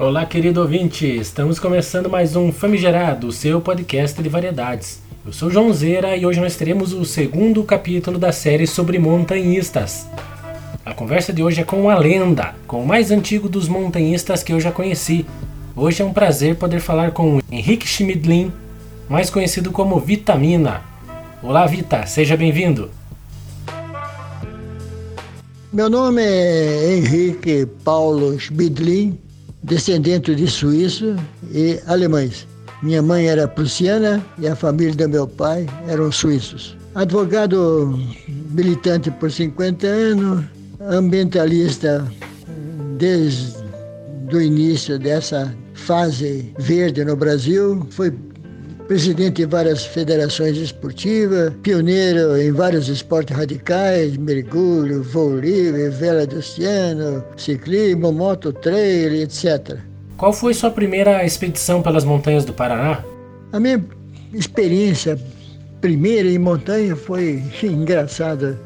Olá, querido ouvinte! Estamos começando mais um Famigerado, seu podcast de variedades. Eu sou João Zeira e hoje nós teremos o segundo capítulo da série sobre montanhistas. A conversa de hoje é com a lenda, com o mais antigo dos montanhistas que eu já conheci. Hoje é um prazer poder falar com Henrique Schmidlin, mais conhecido como Vitamina. Olá, Vita, seja bem-vindo. Meu nome é Henrique Paulo Schmidlin, descendente de suíço e alemães. Minha mãe era prussiana e a família do meu pai eram suíços. Advogado militante por 50 anos, ambientalista desde o início dessa fase verde no Brasil, foi presidente de várias federações esportivas, pioneiro em vários esportes radicais, mergulho, voo livre, vela do oceano, ciclismo, moto, trail, etc. Qual foi sua primeira expedição pelas montanhas do Paraná? A minha experiência primeira em montanha foi engraçada.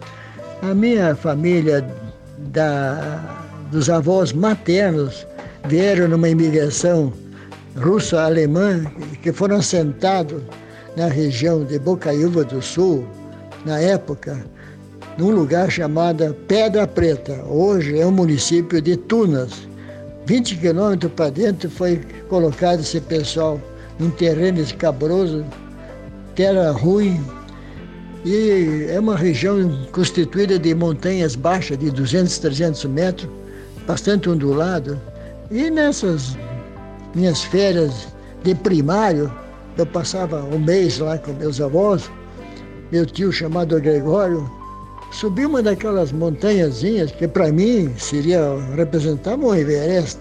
A minha família da, dos avós maternos vieram numa imigração russo-alemã que foram assentados na região de Bocaiúva do Sul, na época, num lugar chamado Pedra Preta. Hoje é o município de Tunas. 20 quilômetros para dentro foi colocado esse pessoal num terreno escabroso, terra ruim, e é uma região constituída de montanhas baixas de 200, 300 metros, bastante ondulado. E nessas minhas férias de primário, eu passava um mês lá com meus avós, meu tio chamado Gregório, subi uma daquelas montanhazinhas que para mim seria representar um Everest.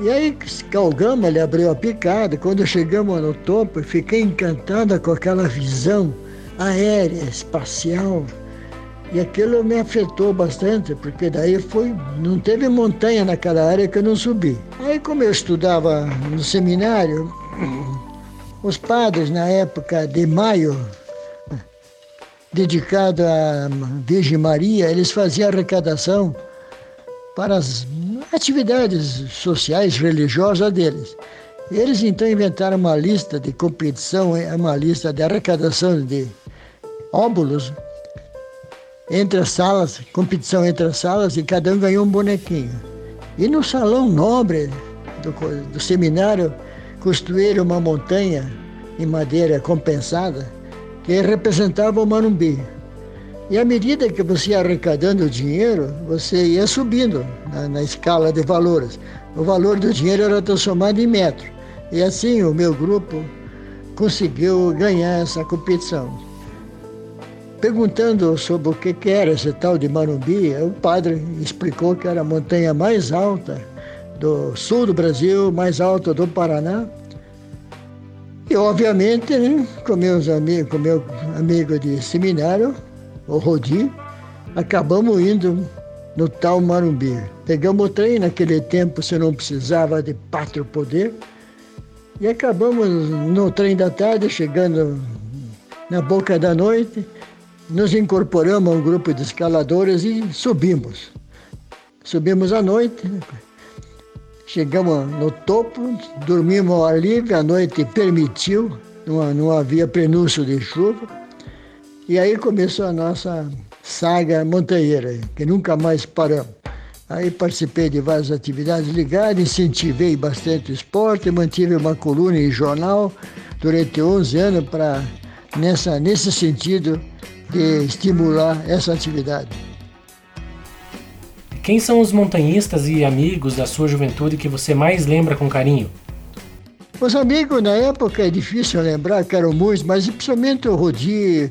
E aí calgamos, ele abriu a picada. Quando chegamos no topo, fiquei encantada com aquela visão aérea, espacial. E aquilo me afetou bastante, porque daí foi, não teve montanha naquela área que eu não subi. Aí como eu estudava no seminário, os padres na época de maio, dedicado à Virgem Maria, eles faziam arrecadação para as atividades sociais, religiosas deles. Eles então inventaram uma lista de competição, uma lista de arrecadação de óbulos entre as salas, competição entre as salas, e cada um ganhou um bonequinho. E no salão nobre do, do seminário, construíram uma montanha em madeira compensada que representava o Manumbi. E à medida que você ia arrecadando o dinheiro, você ia subindo na, na escala de valores. O valor do dinheiro era transformado em metro. E assim o meu grupo conseguiu ganhar essa competição. Perguntando sobre o que era esse tal de Marumbi, o padre explicou que era a montanha mais alta do sul do Brasil, mais alta do Paraná. E, obviamente, né, com meus amigos, com meu amigo de seminário, o Rodi, acabamos indo no tal Marumbi. Pegamos o trem, naquele tempo você não precisava de pátrio poder, e acabamos no trem da tarde, chegando na boca da noite, nos incorporamos a um grupo de escaladores e subimos. Subimos à noite, chegamos no topo, dormimos ao ar livre, a noite permitiu, não, não havia prenúncio de chuva. E aí começou a nossa saga montanheira, que nunca mais paramos. Aí participei de várias atividades ligadas, incentivei bastante o esporte, mantive uma coluna em jornal durante 11 anos para nesse sentido de estimular essa atividade. Quem são os montanhistas e amigos da sua juventude que você mais lembra com carinho? Os amigos na época é difícil lembrar, que eram muitos, mas principalmente o Rodi,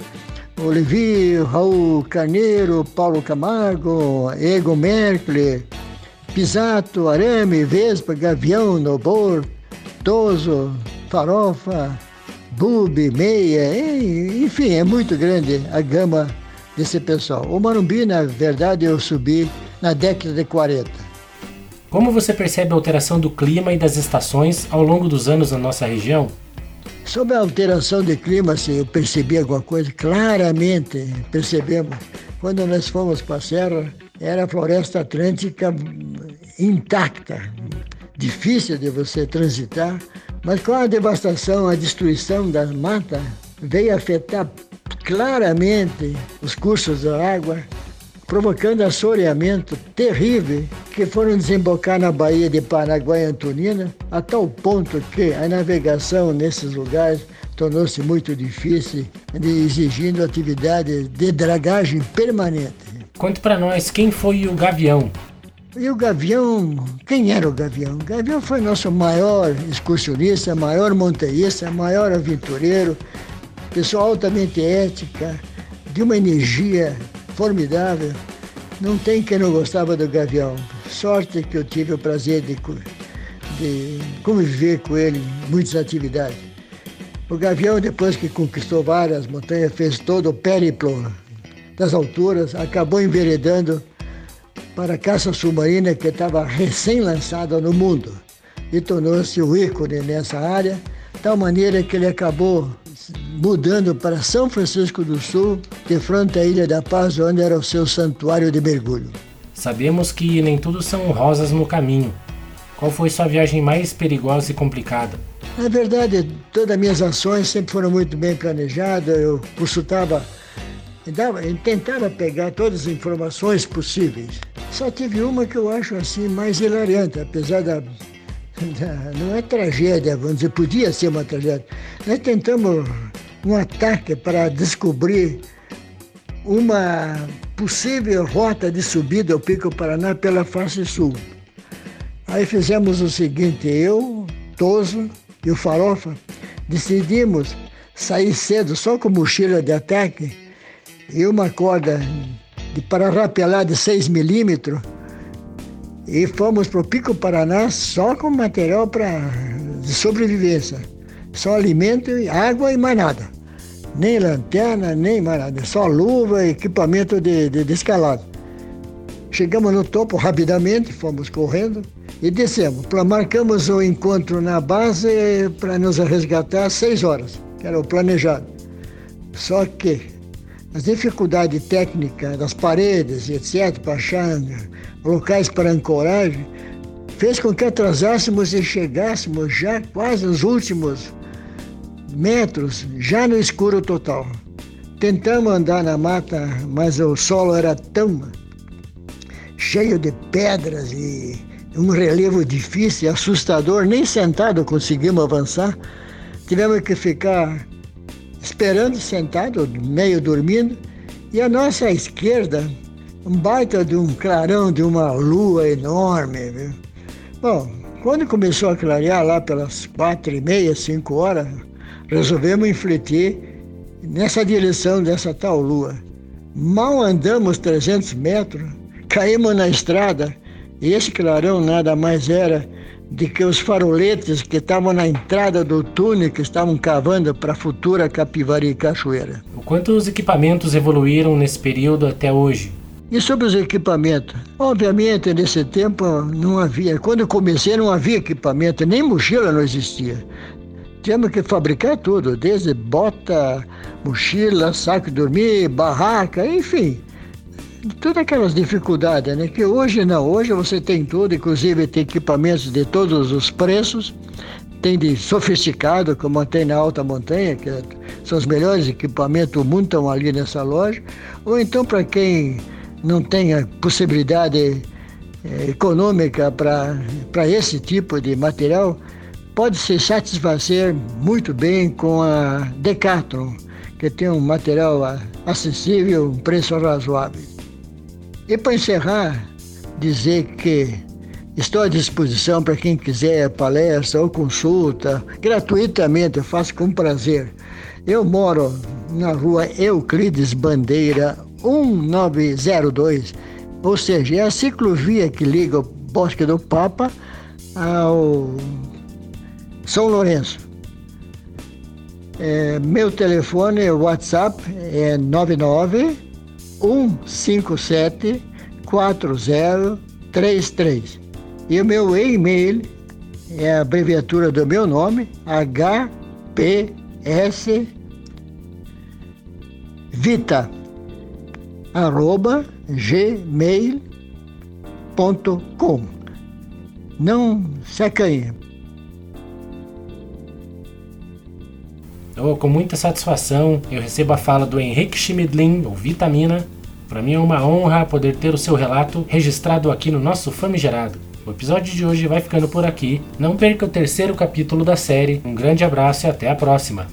o Levi, Raul Carneiro, Paulo Camargo, Ego Merkel, Pisato, Arame, Vespa, Gavião, Nobor, Toso, Farofa, Bub, Meia, enfim, é muito grande a gama desse pessoal. O Marumbi, na verdade, eu subi na década de 40. Como você percebe a alteração do clima e das estações ao longo dos anos na nossa região? Sobre a alteração de clima, se eu percebi alguma coisa, claramente percebemos. Quando nós fomos para a Serra, era a floresta atlântica intacta, difícil de você transitar, mas com a devastação, a destruição das matas, veio afetar claramente os cursos da água, provocando assoreamento terrível que foram desembocar na Baía de Paraguai Antonina, a tal ponto que a navegação nesses lugares tornou-se muito difícil, exigindo atividade de dragagem permanente. Conte para nós quem foi o Gavião. E o Gavião, quem era o Gavião? O Gavião foi nosso maior excursionista, maior montanhista, maior aventureiro, pessoa altamente ética, de uma energia formidável. Não tem quem não gostava do Gavião. Sorte que eu tive o prazer de, de conviver com ele em muitas atividades. O Gavião, depois que conquistou várias montanhas, fez todo o périplo das alturas, acabou enveredando para a caça submarina que estava recém-lançada no mundo e tornou-se o ícone nessa área, tal maneira que ele acabou mudando para São Francisco do Sul, de frente à Ilha da Paz, onde era o seu santuário de mergulho. Sabemos que nem tudo são rosas no caminho. Qual foi sua viagem mais perigosa e complicada? Na verdade, todas as minhas ações sempre foram muito bem planejadas. Eu consultava, eu tentava pegar todas as informações possíveis. Só tive uma que eu acho assim mais hilariante, apesar da, da não é tragédia, vamos dizer, podia ser uma tragédia. Nós tentamos um ataque para descobrir uma possível rota de subida ao Pico Paraná pela face sul. Aí fizemos o seguinte, eu, Toso e o Farofa decidimos sair cedo só com mochila de ataque e uma corda de para rapelar de 6 milímetros e fomos para o Pico Paraná só com material para de sobrevivência. Só alimento, água e mais nada. Nem lanterna, nem mais nada. Só luva equipamento de, de, de escalada. Chegamos no topo rapidamente, fomos correndo e descemos. Marcamos o encontro na base para nos resgatar às seis horas, que era o planejado. Só que as dificuldades técnicas das paredes, etc., para achar locais para ancoragem, fez com que atrasássemos e chegássemos já quase nos últimos metros, já no escuro total. Tentamos andar na mata, mas o solo era tão cheio de pedras e um relevo difícil, assustador, nem sentado conseguimos avançar. Tivemos que ficar esperando sentado, meio dormindo, e à nossa esquerda, um baita de um clarão de uma lua enorme. Viu? Bom, quando começou a clarear lá pelas quatro e meia, cinco horas, resolvemos infletir nessa direção dessa tal lua. Mal andamos 300 metros, caímos na estrada e esse clarão nada mais era de que os faroletes que estavam na entrada do túnel que estavam cavando para a futura Capivari e Cachoeira. Quantos equipamentos evoluíram nesse período até hoje? E sobre os equipamentos? Obviamente, nesse tempo não havia. Quando eu comecei, não havia equipamento, nem mochila não existia. Tínhamos que fabricar tudo, desde bota, mochila, saco de dormir, barraca, enfim todas aquelas dificuldades, né? Que hoje não, hoje você tem tudo, inclusive tem equipamentos de todos os preços, tem de sofisticado, como tem na alta montanha, que são os melhores equipamentos do mundo estão ali nessa loja, ou então para quem não tem a possibilidade eh, econômica para esse tipo de material, pode se satisfazer muito bem com a Decathlon, que tem um material acessível, um preço razoável. E para encerrar, dizer que estou à disposição para quem quiser palestra ou consulta, gratuitamente, eu faço com prazer. Eu moro na rua Euclides Bandeira 1902, ou seja, é a ciclovia que liga o Bosque do Papa ao São Lourenço. É, meu telefone, WhatsApp é 99 157 4033. E o meu e-mail é a abreviatura do meu nome, HPS Vita, arroba gmail.com. não se acanhe. Oh, com muita satisfação, eu recebo a fala do Henrique Schmidlin, o Vitamina. Para mim é uma honra poder ter o seu relato registrado aqui no nosso Famigerado. O episódio de hoje vai ficando por aqui. Não perca o terceiro capítulo da série. Um grande abraço e até a próxima.